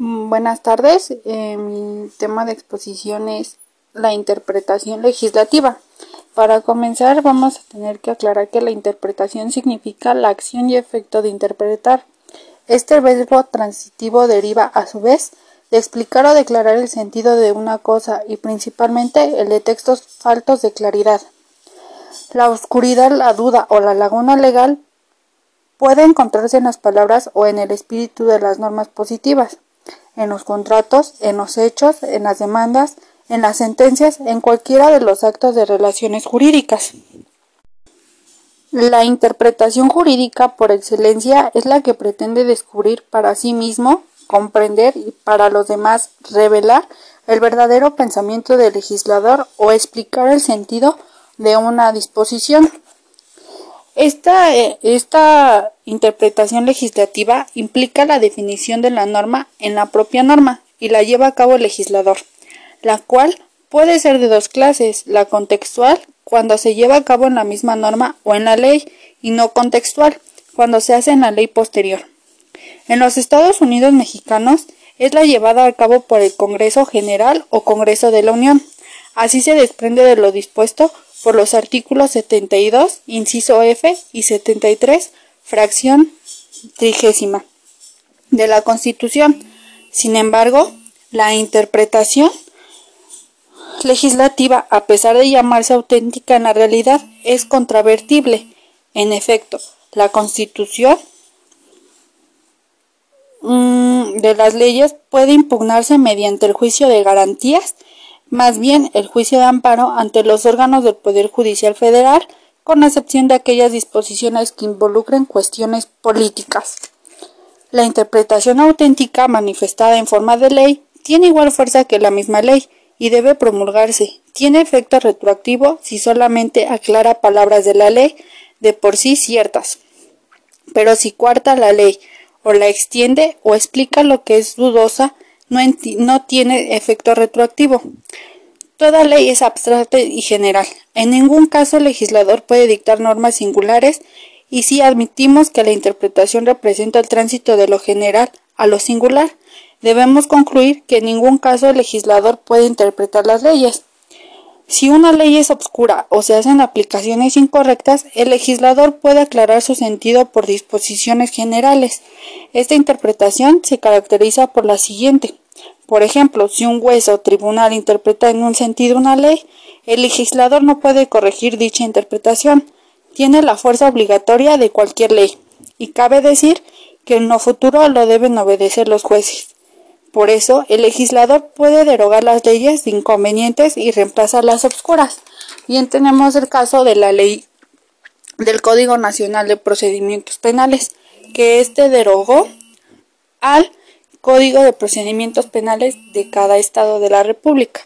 Buenas tardes. Eh, mi tema de exposición es la interpretación legislativa. Para comenzar vamos a tener que aclarar que la interpretación significa la acción y efecto de interpretar. Este verbo transitivo deriva a su vez de explicar o declarar el sentido de una cosa y principalmente el de textos faltos de claridad. La oscuridad, la duda o la laguna legal puede encontrarse en las palabras o en el espíritu de las normas positivas en los contratos, en los hechos, en las demandas, en las sentencias, en cualquiera de los actos de relaciones jurídicas. La interpretación jurídica por excelencia es la que pretende descubrir para sí mismo, comprender y para los demás revelar el verdadero pensamiento del legislador o explicar el sentido de una disposición. Esta, eh, esta, interpretación legislativa implica la definición de la norma en la propia norma y la lleva a cabo el legislador, la cual puede ser de dos clases, la contextual, cuando se lleva a cabo en la misma norma o en la ley, y no contextual, cuando se hace en la ley posterior. En los Estados Unidos mexicanos es la llevada a cabo por el Congreso General o Congreso de la Unión. Así se desprende de lo dispuesto por los artículos 72, inciso F y 73, fracción trigésima de la Constitución. Sin embargo, la interpretación legislativa, a pesar de llamarse auténtica en la realidad, es contravertible. En efecto, la Constitución mm, de las leyes puede impugnarse mediante el juicio de garantías más bien el juicio de amparo ante los órganos del Poder Judicial Federal, con excepción de aquellas disposiciones que involucren cuestiones políticas. La interpretación auténtica manifestada en forma de ley tiene igual fuerza que la misma ley y debe promulgarse. Tiene efecto retroactivo si solamente aclara palabras de la ley de por sí ciertas. Pero si cuarta la ley o la extiende o explica lo que es dudosa, no, tiene efecto retroactivo. Toda ley es abstracta y general. En ningún caso el legislador puede dictar normas singulares y si admitimos que la interpretación representa el tránsito de lo general a lo singular, debemos concluir que en ningún caso el legislador puede interpretar las leyes. Si una ley es obscura o se hacen aplicaciones incorrectas, el legislador puede aclarar su sentido por disposiciones generales. Esta interpretación se caracteriza por la siguiente. Por ejemplo, si un juez o tribunal interpreta en un sentido una ley, el legislador no puede corregir dicha interpretación. Tiene la fuerza obligatoria de cualquier ley. Y cabe decir que en lo futuro lo deben obedecer los jueces. Por eso, el legislador puede derogar las leyes inconvenientes y reemplazarlas obscuras. Bien, tenemos el caso de la ley del Código Nacional de Procedimientos Penales, que éste derogó al Código de Procedimientos Penales de cada Estado de la República.